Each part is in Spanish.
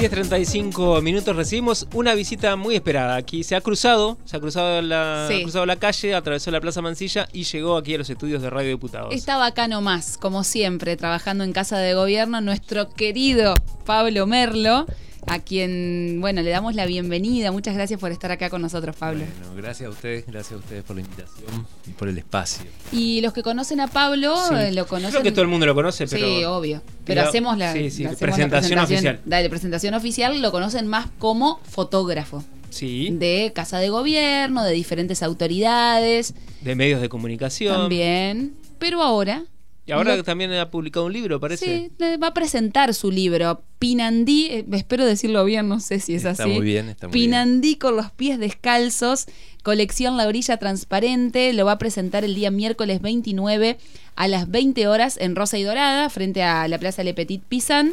10.35 minutos recibimos una visita muy esperada. Aquí se ha cruzado, se ha cruzado la, Sí. ha cruzado la calle, atravesó la Plaza Mansilla y llegó aquí a los estudios de Radio Diputados. Estaba acá nomás, como siempre, trabajando en Casa de Gobierno, nuestro querido Pablo Merlo, a quien, bueno, le damos la bienvenida. Muchas gracias por estar acá con nosotros, Pablo. Bueno, gracias a ustedes, gracias a ustedes por la invitación y por el espacio. Y los que conocen a Pablo, Sí. eh, lo conocen. Creo que todo el mundo lo conoce, pero. Sí, obvio. Pero hacemos la, sí, sí, la- hacemos presentación la oficial. Dale, presentación oficial, lo conocen más como fotógrafo Sí, de Casa de Gobierno, de diferentes autoridades de medios de comunicación. también. Pero ahora Y ahora Lo- también ha publicado un libro, parece. Sí, va a presentar su libro, Pinandí, eh, espero decirlo bien, no sé si es Está así. muy bien, está muy Pinandí con los pies descalzos, colección La Orilla Transparente, lo va a presentar el día miércoles 29 a las 20 horas en Rosa y Dorada, frente a la Plaza Le Petit Pisan.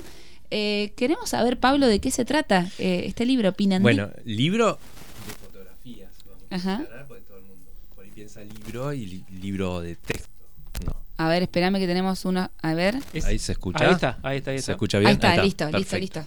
Eh, queremos saber, Pablo, de qué se trata eh, este libro, Pinandí. Bueno, libro de fotografías, vamos Ajá. a aclarar, porque todo el mundo por ahí piensa libro y li- libro de texto. A ver, espérame que tenemos una. A ver. Es- Ahí se escucha. Ahí está, ahí está, ahí ¿Se está. escucha bien? Ahí está, listo, listo, perfecto. listo.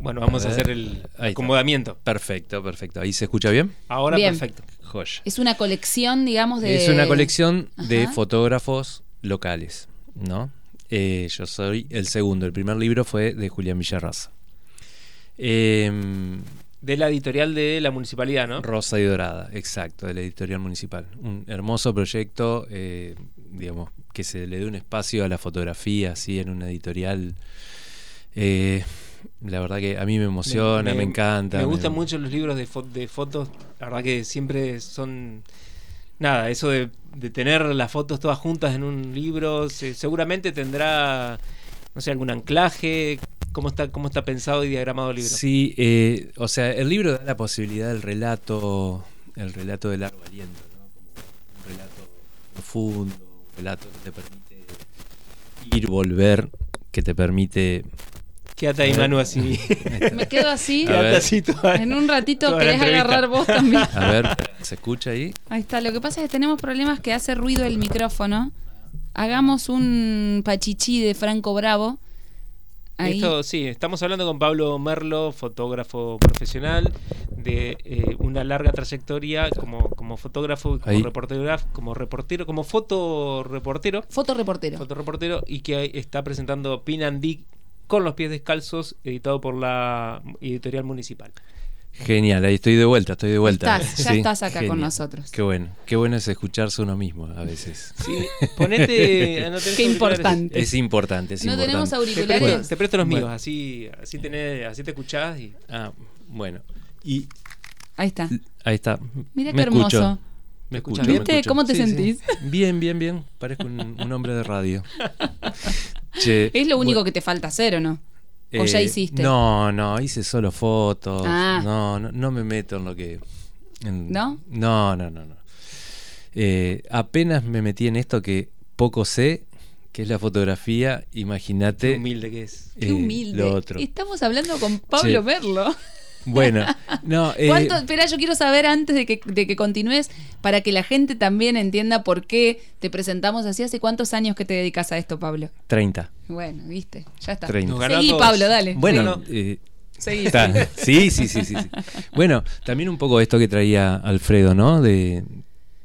Bueno, vamos a, hacer el Ahí está. acomodamiento. Perfecto, perfecto. ¿Ahí se escucha bien? Ahora Bien. perfecto. Joya. Es una colección, digamos, de. Es una colección de fotógrafos locales, ¿no? Eh, yo soy el segundo. El primer libro fue de Julián Villarraza. Em, De la editorial de la municipalidad, ¿no? Rosa y Dorada, exacto, de la editorial municipal. Un hermoso proyecto, eh, digamos, que se le dé un espacio a la fotografía, así, en una editorial. Eh, la verdad que a mí me emociona, me, encanta. Me gustan mucho los libros de, fo- de fotos. La verdad que siempre son. Nada, eso de, de tener las fotos todas juntas en un libro. se- seguramente tendrá, no sé, algún anclaje. ¿Cómo está, cómo está pensado y diagramado el libro? Sí, eh, o sea, el libro da la posibilidad del relato, el relato de largo aliento, ¿no? Como un relato profundo, un relato que te permite ir, volver, que te permite... Quédate ahí. Manu, así. Me quedo así. A Quédate ver. así toda- En un ratito querés agarrar vos también. A ver, ¿se escucha ahí? Ahí está. Lo que pasa es que tenemos problemas que hace ruido el micrófono. Hagamos un pachichi de Franco Bravo. Ahí. Esto, sí, estamos hablando con Pablo Merlo, fotógrafo profesional, de eh, una larga trayectoria como, como fotógrafo, como Ahí. reportero, como reportero, como fotoreportero, Fotoreportero. fotoreportero, y que está presentando Pin and Dig con los pies descalzos, editado por la editorial municipal. Genial, ahí estoy de vuelta, estoy de vuelta. Estás, ya Sí, estás acá con nosotros. Qué bueno, qué bueno es escucharse uno mismo a veces. Sí, ponete. no Qué importante. Es importante, es no importante. tenemos Te auriculares. presto, te presto los míos, así, así, tenés, así te escuchás. Y... Ah, bueno. Y Ahí está. ahí está. Mira qué hermoso. escucho. ¿Me escuchas bien? me ¿Viste? escucho. ¿Cómo te Sí, sí. sentís? Bien, bien, bien. Parezco un, un hombre de radio. Che, Es lo único bueno, que te falta hacer, ¿o no? ¿O ya eh, hiciste? No, no, hice solo fotos. Ah. No, no, no me meto en lo que. en- ¿No? No, no, no. no. Eh, apenas me metí en esto que poco sé, que es la fotografía. Qué Imagínate. humilde que es. Qué eh, humilde. lo otro. Estamos hablando con Pablo Che. Merlo. Bueno, no. eh, ¿Cuánto? Espera, yo quiero saber antes de que, de que continúes, para que la gente también entienda por qué te presentamos así. ¿Hace cuántos años que te dedicas a esto, Pablo? 30. Bueno, viste, ya está. 30. Nos ganó a Seguí. Pablo, dale. Bueno, Sí, eh, Seguí. Está. Sí, sí, sí, sí, sí. Bueno, también un poco esto que traía Alfredo, ¿no? De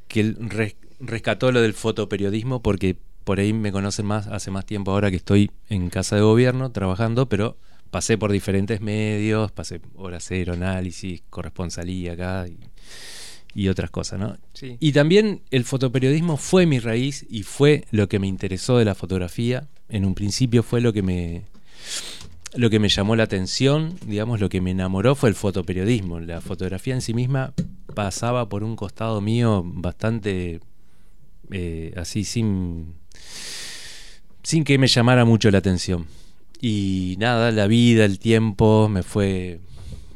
que él res- rescató lo del fotoperiodismo porque por ahí me conocen más hace más tiempo ahora que estoy en casa de gobierno trabajando, pero pasé por diferentes medios, pasé hora cero, análisis, corresponsalía acá y, y otras cosas, ¿no? Sí. Y también el fotoperiodismo fue mi raíz y fue lo que me interesó de la fotografía. En un principio fue lo que me lo que me llamó la atención, digamos, lo que me enamoró fue el fotoperiodismo. La fotografía en sí misma pasaba por un costado mío bastante eh, así sin sin que me llamara mucho la atención. Y nada, la vida, el tiempo me fue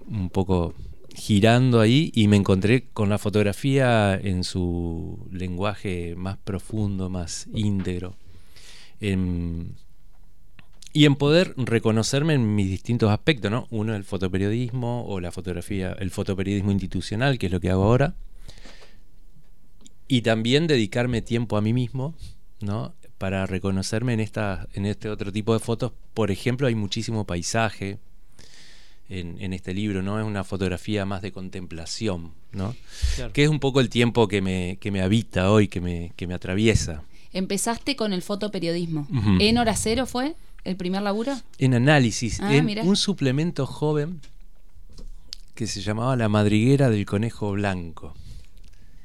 un poco girando ahí y me encontré con la fotografía en su lenguaje más profundo, más íntegro. En- y en poder reconocerme en mis distintos aspectos, ¿no? Uno el fotoperiodismo o la fotografía, el fotoperiodismo institucional, que es lo que hago ahora. Y también dedicarme tiempo a mí mismo, ¿no? Para reconocerme en, esta, en este otro tipo de fotos. Por ejemplo, hay muchísimo paisaje en, en este libro, ¿no? Es una fotografía más de contemplación, ¿no? Claro. Que es un poco el tiempo que me, que me habita hoy, que me, que me atraviesa. Empezaste con el fotoperiodismo. ¿En hora cero fue el primer laburo? En análisis, Ah, en mirá. un suplemento joven que se llamaba La madriguera del conejo blanco.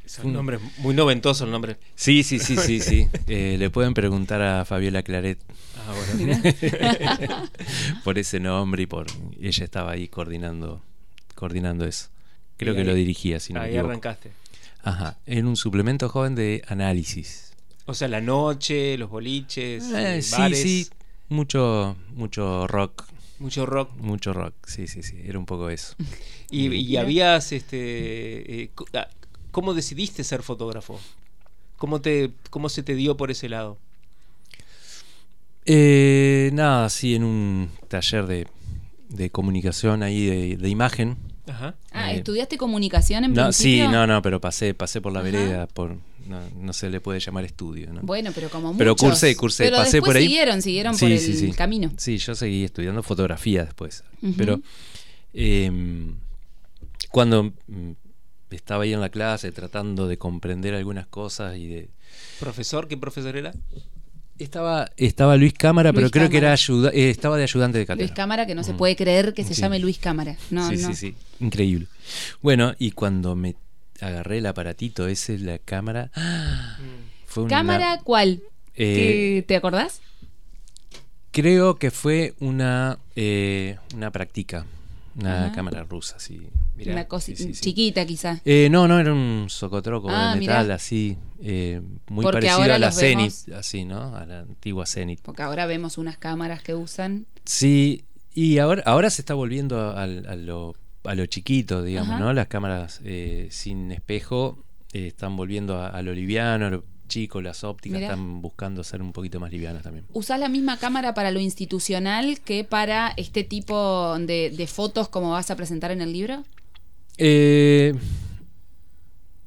Es un nombre muy noventoso el nombre. Sí, sí, sí, sí, sí. Eh, le pueden preguntar a Fabiola Claret Ah, bueno. por ese nombre y por ella estaba ahí coordinando coordinando eso. Creo Y que lo dirigía, si no me Ahí equivoco. arrancaste. Ajá, en un suplemento joven de análisis. O sea, la noche, los boliches, Eh, eh, sí, bares, sí, mucho mucho rock, mucho rock. mucho rock. Sí, sí, sí, era un poco eso. Y, y Mira. habías, este, eh, ah, ¿cómo decidiste ser fotógrafo? ¿Cómo, te, ¿Cómo se te dio por ese lado? Eh, nada, sí, en un taller de, de comunicación ahí de, de imagen. Ajá. Ah, Eh, ¿estudiaste comunicación en No, sí, principio? no, no, pero pasé, pasé por la Ajá. vereda, por no, no se le puede llamar estudio, ¿no? Bueno, pero como muchos. Pero cursé, cursé, Pero pasé por ahí. siguieron, siguieron Sí, por el sí, sí. camino. Sí, yo seguí estudiando fotografía después. Pero eh, cuando mm, estaba ahí en la clase tratando de comprender algunas cosas y de... ¿Profesor? ¿Qué profesor era? Estaba, estaba Luis Cámara, pero Luis creo que era ayuda, eh, estaba de ayudante de Luis cátedra. Cámara, que no se Mm. puede creer que se Sí. llame Luis Cámara. No, sí, no. sí, sí, increíble. Bueno, y cuando me agarré el aparatito ese, la cámara, fue una... ¿Cámara cuál? eh, ¿Qué- ¿Te acordás? Creo que fue una, eh, una práctica, una Ajá. cámara rusa, sí. Mirá, Una cosa sí, sí, sí. chiquita quizá. Eh, no, no, era un socotroco Ah, de metal, mirá. así, eh, muy Porque parecido a la los Zenit, vemos- así, ¿no? A la antigua Zenit. Porque ahora vemos unas cámaras que usan. Sí, y ahora, ahora se está volviendo a, lo, a lo chiquito, digamos, Ajá. ¿no? Las cámaras eh, sin espejo eh, están volviendo a, a lo liviano, a lo chico, las ópticas Mirá. están buscando ser un poquito más livianas también. ¿Usás la misma cámara para lo institucional que para este tipo de, de fotos como vas a presentar en el libro? Eh,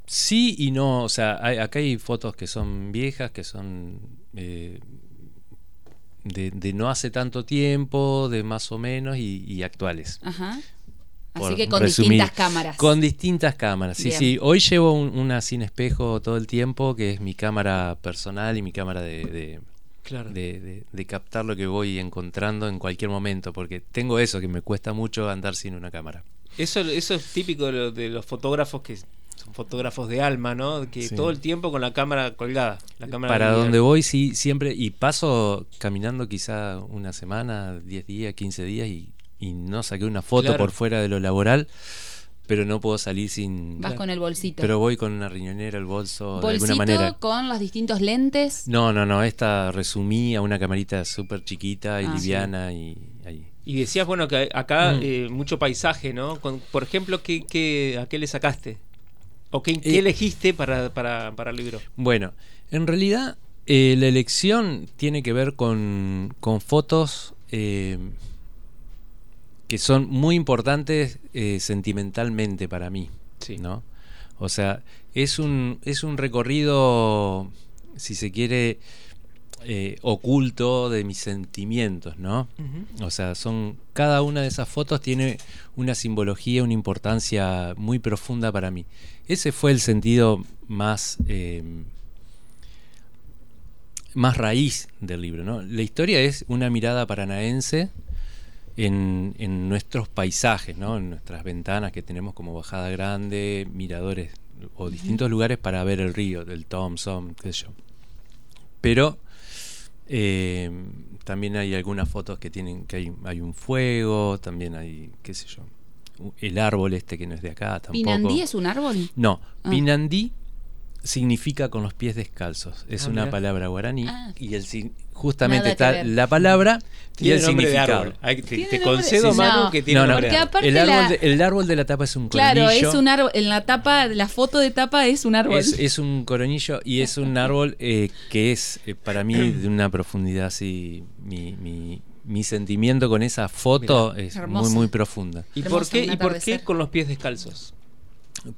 sí y no, o sea, hay- acá hay fotos que son viejas, que son eh, de, de no hace tanto tiempo, de más o menos y, y actuales. Ajá. Así que con resumir. distintas cámaras. Con distintas cámaras, sí, Bien. sí. Hoy llevo un- una sin espejo todo el tiempo, que es mi cámara personal y mi cámara de, de- Claro. de- de- de captar lo que voy encontrando en cualquier momento, porque tengo eso, que me cuesta mucho andar sin una cámara. Eso, eso es típico de, lo- de los fotógrafos que son fotógrafos de alma, ¿no? Que Sí. todo el tiempo con la cámara colgada. La cámara Para donde voy, sí, siempre, y paso caminando quizá una semana, 10 días, 15 días, y, y no saqué una foto Claro. por fuera de lo laboral, pero no puedo salir sin... Vas con el bolsito. Pero voy con una riñonera, el bolso, de alguna manera. con los distintos lentes. No, no, no, esta resumí a una camarita súper chiquita y Ah, sí. liviana y ahí. Y decías, bueno, que acá Mm. eh, mucho paisaje, ¿no? Con- por ejemplo, ¿qué, qué, ¿a qué le sacaste? ¿O qué, qué Eh, elegiste para, para, para el libro? Bueno, en realidad eh, la elección tiene que ver con, con fotos eh, que son muy importantes eh, sentimentalmente para mí, Sí. ¿no? O sea, es un, es un recorrido, si se quiere, eh, oculto de mis sentimientos, ¿no? O sea, son cada una de esas fotos tiene una simbología, una importancia muy profunda para mí. Ese fue el sentido más eh, más raíz del libro, ¿no? La historia es una mirada paranaense en, en nuestros paisajes, ¿no? En nuestras ventanas que tenemos como Bajada Grande, miradores o distintos lugares para ver el río, del Thompson, qué sé yo. Pero eh, también hay algunas fotos que tienen que hay, hay un fuego, también hay, qué sé yo, el árbol este que no es de acá tampoco. ¿Pinandí es un árbol? No, Ah. Pinandí significa con los pies descalzos. Es Ah, una palabra guaraní Ah. y el justamente está la palabra y el significado. árbol. Ay, te, te concedo, sí, Manu, no. que tiene No, no, nombre de el, la- árbol de- el árbol de la tapa es un Claro, coronillo. es un árbol. En la tapa, la foto de tapa es un árbol. Es, es un coronillo y es un árbol eh, que es eh, para mí de una profundidad así. Mi, mi, mi sentimiento con esa foto es Hermosa. muy, muy profunda. ¿Y por qué, ¿Y por qué con los pies descalzos?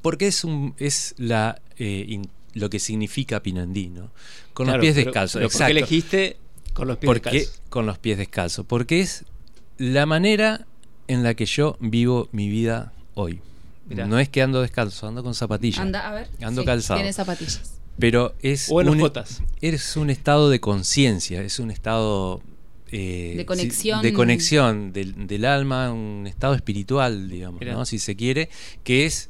Porque es, un, es la eh, in- lo que significa Pinandí, ¿no? Con Claro, los pies pero- descalzos. pero ¿Por qué elegiste con los pies ¿Por qué descalzos? con los pies descalzos? Porque es la manera en la que yo vivo mi vida hoy. Mirá. No es que ando descalzo, ando con zapatillas. Anda, a ver. Ando calzado. Tiene zapatillas. Pero es O en un, jotas. es un estado de conciencia, es un estado eh, De conexión. de conexión del, del alma, un estado espiritual, digamos. ¿no? si se quiere, que es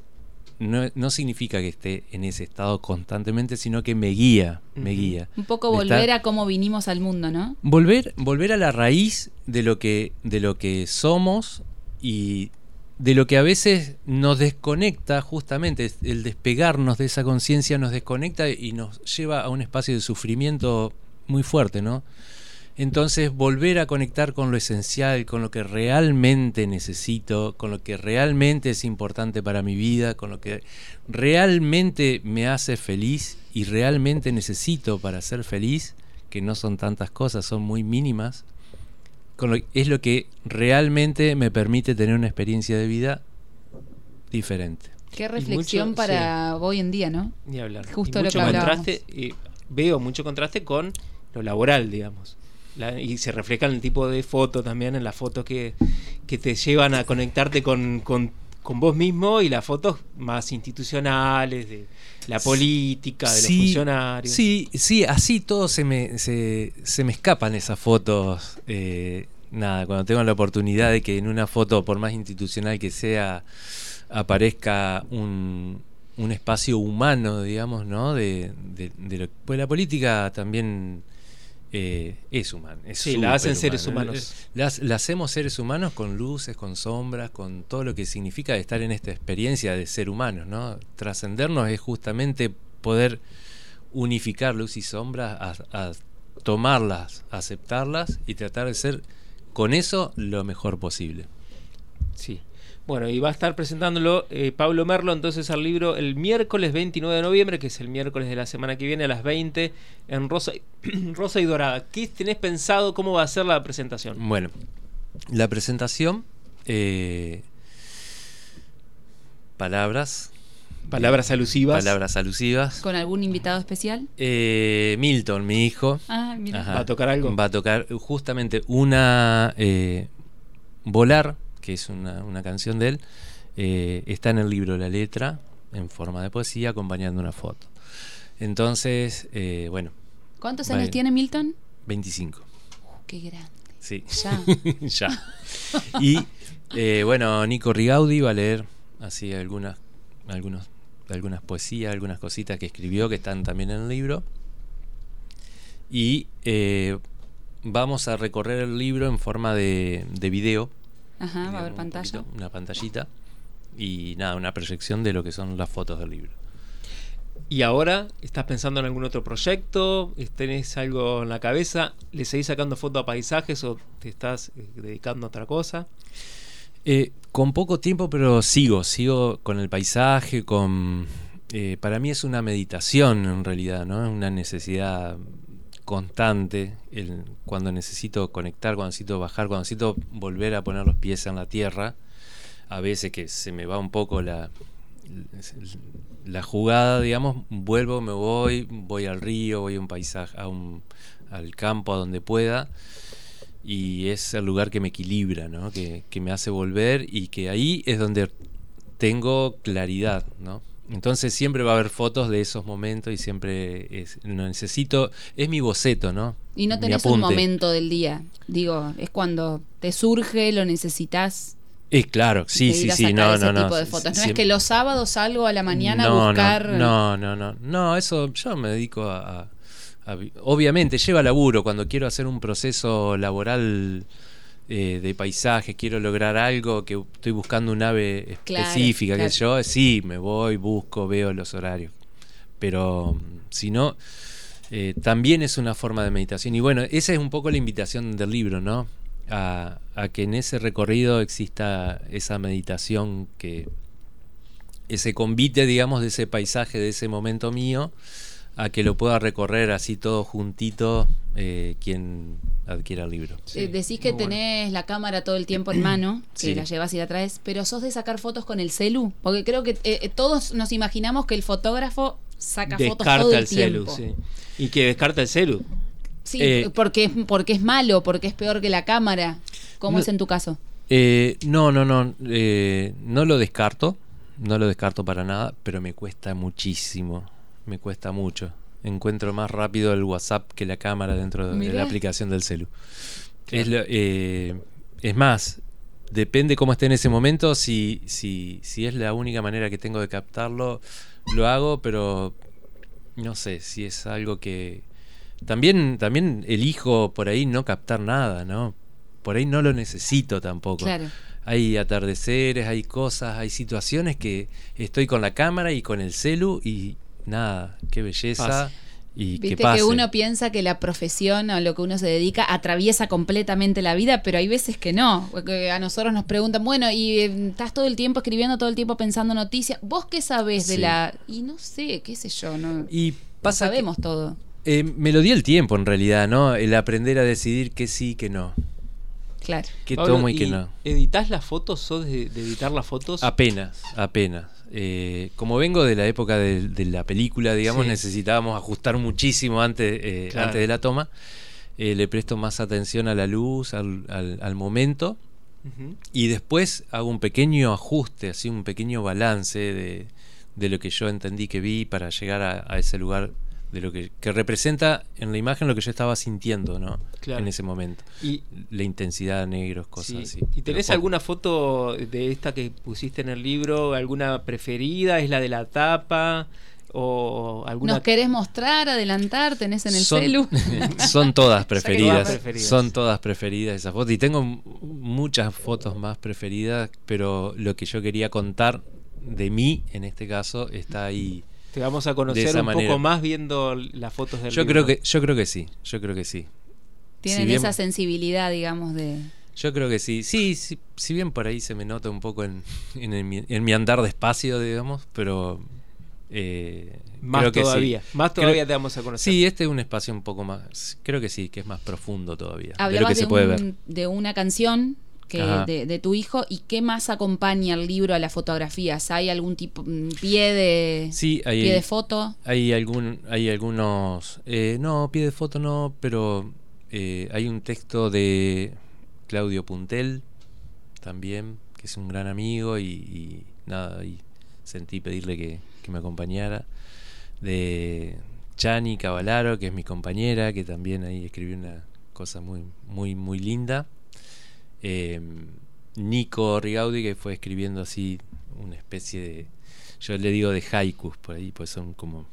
no, no significa que esté en ese estado constantemente, sino que me guía, me guía. Un poco volver estar- a cómo vinimos al mundo, ¿no? volver, volver a la raíz de lo que, de lo que somos y de lo que a veces nos desconecta, justamente, el despegarnos de esa conciencia nos desconecta y nos lleva a un espacio de sufrimiento muy fuerte, ¿no? Entonces, volver a conectar con lo esencial, con lo que realmente necesito, con lo que realmente es importante para mi vida, con lo que realmente me hace feliz y realmente necesito para ser feliz, que no son tantas cosas, son muy mínimas, con lo- es lo que realmente me permite tener una experiencia de vida diferente. Qué reflexión mucho- para hoy en día, ¿no? Ni hablar. Justo Y lo mucho que hablábamos. contraste, eh, veo mucho contraste con lo laboral, digamos. La- y se refleja en el tipo de foto también, en las fotos que, que te llevan a conectarte con, con, con vos mismo y las fotos más institucionales, de la política, de los funcionarios. Sí, sí, así todo se me, se, se me escapan esas fotos. eh, nada, cuando tengo la oportunidad de que en una foto, por más institucional que sea, aparezca un, un espacio humano, digamos, ¿no? De, de, de lo, pues la política también eh, es humana. es Sí, la hacen seres humanos. La, la hacemos seres humanos con luces, con sombras, con todo lo que significa estar en esta experiencia de ser humanos, ¿no? Trascendernos es justamente poder unificar luz y sombra, a, a tomarlas, aceptarlas y tratar de ser con eso lo mejor posible. Sí. Bueno, y va a estar presentándolo eh, Pablo Merlo entonces al libro el miércoles 29 de noviembre, que es el miércoles de la semana que viene a las 20 en Rosa y, Rosa y Dorada. ¿Qué tenés pensado cómo va a ser la presentación? Bueno, la presentación, eh, palabras, Palabras alusivas. palabras alusivas. ¿Con algún invitado especial? Eh, Milton, mi hijo, Ah, mira. Ajá. ¿Va a tocar algo? Va a tocar justamente una eh, Volar, que es una, una canción de él. eh, está en el libro la letra, en forma de poesía, acompañando una foto. Entonces, eh, bueno, ¿Cuántos años tiene Milton? 25. Qué grande. Sí. Ya. ya. Y eh, bueno, Nico Rigaudi va a leer así algunas, algunos, algunas poesías, algunas cositas que escribió que están también en el libro. Y eh, vamos a recorrer el libro en forma de, de video. Ajá, va a haber un pantalla. poquito, una pantallita. Y nada, una proyección de lo que son las fotos del libro. ¿Y ahora estás pensando en algún otro proyecto? ¿Tenés algo en la cabeza? ¿Le seguís sacando fotos a paisajes o te estás eh, dedicando a otra cosa? Eh, con poco tiempo, pero sigo, sigo con el paisaje, con... eh, para mí es una meditación en realidad, ¿no? Es una necesidad constante, el- cuando necesito conectar, cuando necesito bajar, cuando necesito volver a poner los pies en la tierra, a veces que se me va un poco la, la jugada, digamos, vuelvo, me voy, voy al río, voy a un paisaje, a un, al campo, a donde pueda, y es el lugar que me equilibra, ¿no? que, que me hace volver y que ahí es donde tengo claridad, ¿no? Entonces siempre va a haber fotos de esos momentos y siempre es, lo necesito, es mi boceto, ¿no? Y no tenés un momento del día. Digo, es cuando te surge, lo necesitas. Eh, claro, sí, sí, sí, no, no, no. tipo de fotos. No es que los sábados salgo a la mañana no, a buscar. No, no, no, no, no, eso yo me dedico a, a- a vi- obviamente lleva laburo cuando quiero hacer un proceso laboral eh, de paisaje, quiero lograr algo que estoy buscando un ave específica, claro. que yo, sí, me voy, busco, veo los horarios. Pero mm, si no, eh, también es una forma de meditación. Y bueno, esa es un poco la invitación del libro, ¿no? A, a que en ese recorrido exista esa meditación que ese convite, digamos, de ese paisaje, de ese momento mío, a que lo pueda recorrer así todo juntito eh, quien adquiera el libro. Eh, decís que bueno. tenés la cámara todo el tiempo en mano, que Sí. la llevas y la traes, pero sos de sacar fotos con el celu, porque creo que eh, todos nos imaginamos que el fotógrafo saca fotos todo el el celu, tiempo. sí. Y que descarta el celu. Sí, Eh, porque, es, porque es malo, porque es peor que la cámara. ¿Cómo No- es en tu caso? Eh, no, no, no. eh, no lo descarto. No lo descarto para nada, pero me cuesta muchísimo. Me cuesta mucho. Encuentro más rápido el WhatsApp que la cámara dentro de la aplicación del celu. Es, lo- eh, es más, depende cómo esté en ese momento. Si, si, si es la única manera que tengo de captarlo, lo hago, pero no sé si es algo que. También, también elijo por ahí no captar nada, ¿no? Por ahí no lo necesito tampoco. Claro. Hay atardeceres, hay cosas, hay situaciones que estoy con la cámara y con el celu y nada, qué belleza. Pasa. Y que Viste pase. que uno piensa que la profesión o lo que uno se dedica atraviesa completamente la vida, pero hay veces que no. Porque a nosotros nos preguntan, bueno, y eh, estás todo el tiempo escribiendo, todo el tiempo pensando noticias. ¿Vos qué sabés de la.? Y no sé, qué sé yo, no, Y no pasa que- sabemos todo. eh, me lo dio el tiempo en realidad, ¿no? El aprender a decidir que sí, que no. Claro. Que Pablo, tomo y que no. ¿Editas las fotos? ¿Sos de, de editar las fotos? Apenas, apenas. Eh, como vengo de la época de, de la película, digamos, Sí. necesitábamos ajustar muchísimo antes, eh, Claro. antes de la toma. Eh, le presto más atención a la luz, al, al- al momento. Y después hago un pequeño ajuste, así un pequeño balance de, de lo que yo entendí que vi para llegar a, a ese lugar de lo que, que representa en la imagen lo que yo estaba sintiendo, ¿no? Claro. En ese momento. Y, La intensidad, negros, cosas sí. así. ¿Y tenés Pero alguna foto de esta que pusiste en el libro? ¿Alguna preferida? ¿Es la de la tapa? ¿O alguna ¿Nos querés mostrar, adelantar? ¿Tenés en el son, celu? son todas preferidas, preferidas. Son todas preferidas esas fotos. Y tengo muchas fotos más preferidas, pero lo que yo quería contar de mí, en este caso, está ahí. Te vamos a conocer un manera. poco más viendo las fotos del Yo libro. creo que, yo creo que sí, yo creo que sí. Tienen Si bien- esa sensibilidad, digamos, de. Yo creo que sí. Sí, sí, si bien por ahí se me nota un poco en, en, el en mi andar despacio, digamos, pero eh, Más creo que sí. todavía. Más Creo- todavía te vamos a conocer. Sí, este es un espacio un poco más, creo que sí, que es más profundo todavía de lo Hablabas que de, se puede ver. un- de una canción que de tu hijo y qué más acompaña el libro a las fotografías. ¿Hay algún tipo mm, pie de Sí, hay, pie de foto? hay algún, hay algunos, eh, no, pie de foto no, pero eh, hay un texto de Claudio Puntel también, que es un gran amigo y, y nada, y sentí pedirle que, que me acompañara. De Chani Cavalaro, que es mi compañera, que también ahí escribió una cosa muy, muy, muy linda. Eh, Nico Rigaudi, que fue escribiendo así una especie de. Yo le digo de haikus por ahí, pues son como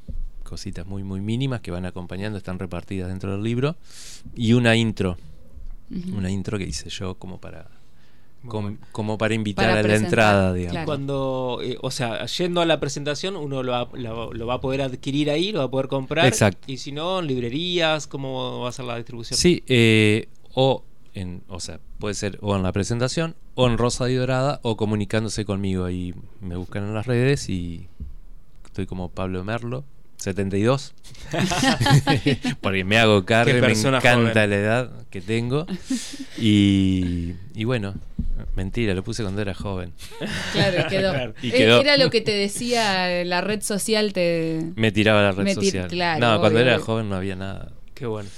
cositas muy, muy mínimas que van acompañando, están repartidas dentro del libro. Y una intro, una intro que hice yo como para. Muy com- bueno. como para invitar Para a la entrada, digamos. claro. Cuando, eh, o sea, yendo a la presentación, uno lo va, lo, lo va a poder adquirir ahí, lo va a poder comprar. Exacto. Y si no, en librerías, ¿cómo va a ser la distribución? Sí, eh, o en, o sea, puede ser o en la presentación, o en Rosa y Dorada, o comunicándose conmigo. Ahí me buscan en las redes y estoy como Pablo Merlo, 72. Porque me hago cargo, me encanta joven. la edad que tengo. Y, y bueno, mentira, lo puse cuando era joven. Claro, quedó. Claro. Y Eh, quedó. Era lo que te decía la red social te Me tiraba la red social. claro, no, cuando era obvio. joven no había nada. Qué bueno.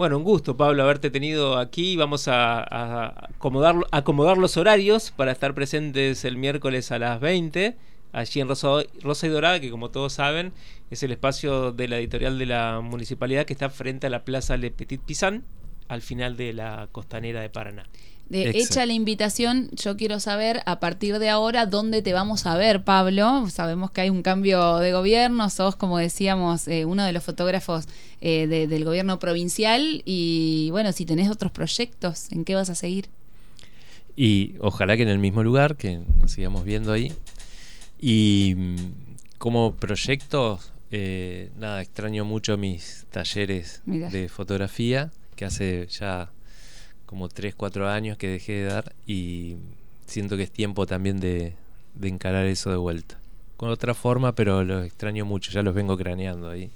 Bueno, un gusto, Pablo, haberte tenido aquí. Vamos a, acomodar, acomodar los horarios para estar presentes el miércoles a las 20, allí en Rosa, Rosa y Dorada, que como todos saben, es el espacio de la editorial de la municipalidad que está frente a la Plaza Le Petit Pisan, al final de la costanera de Paraná. De, Exacto. hecha la invitación, yo quiero saber a partir de ahora dónde te vamos a ver, Pablo. Sabemos que hay un cambio de gobierno, sos, como decíamos, eh, uno de los fotógrafos eh, de- del gobierno provincial y bueno, si tenés otros proyectos, ¿en qué vas a seguir? Y ojalá que en el mismo lugar, que nos sigamos viendo ahí. Y mm, como proyecto, eh, nada, extraño mucho mis talleres Mirá. de fotografía, que hace ya como 3, 4 años que dejé de dar y siento que es tiempo también de, de encarar eso de vuelta. Con otra forma, pero los extraño mucho, ya los vengo craneando ahí.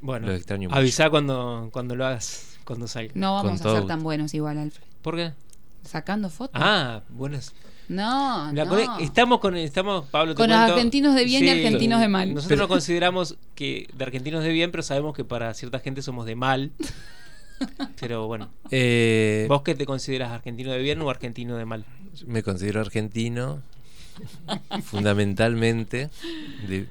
Bueno, Los extraño mucho. avisá cuando, cuando lo hagas, cuando salga. No vamos Con a ser tan buenos igual, Alfred. ¿Por qué? Sacando fotos. Ah, buenas. no, La no. Estamos con estamos Pablo Con los cuento- argentinos de bien y argentinos de mal. Nosotros nos consideramos que de argentinos de bien, pero sabemos que para cierta gente somos de mal. Pero bueno, Eh, ¿vos qué te consideras argentino de bien o argentino de mal? me considero argentino, fundamentalmente. de-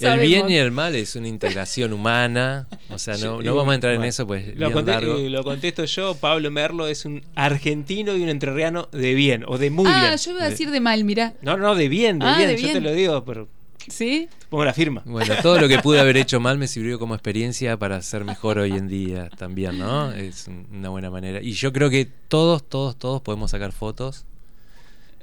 el bien y el mal es una integración humana. O sea, no, no vamos a entrar en eso, pues Lo, largo. eh, lo contesto yo, Pablo Merlo es un argentino y un entrerriano de bien, o de muy ah, bien. yo iba a decir de mal, mira. No, no, de bien, de Ah, bien, de yo bien. te lo digo, pero ¿Sí? pongo la firma. Bueno, todo lo que pude haber hecho mal me sirvió como experiencia para ser mejor hoy en día también, ¿no? Es un- una buena manera. Y yo creo que todos, todos, todos podemos sacar fotos.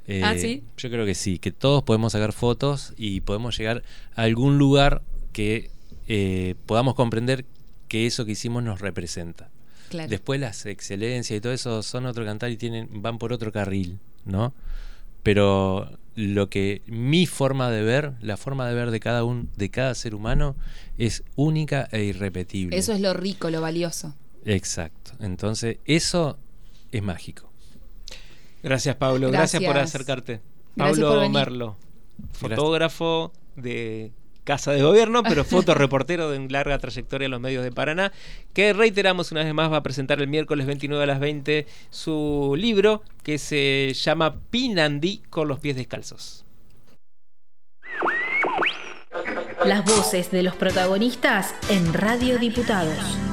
Eh, Ah, ¿sí? Yo creo que sí, que todos podemos sacar fotos y podemos llegar a algún lugar que eh, podamos comprender que eso que hicimos nos representa. Claro. Después las excelencias y todo eso son otro cantar y tienen van por otro carril, ¿no? Pero lo que mi forma de ver, la forma de ver de cada un, de cada ser humano es única e irrepetible. Eso es lo rico, lo valioso. Exacto. Entonces, eso es mágico. Gracias, Pablo. Gracias, por acercarte. Gracias Pablo por. Merlo, fotógrafo de Casa de Gobierno, pero fotoreportero de larga trayectoria en los medios de Paraná, que reiteramos una vez más va a presentar el miércoles 29 a las 20 su libro que se llama Pinandí con los pies descalzos. Las voces de los protagonistas en Radio Diputados.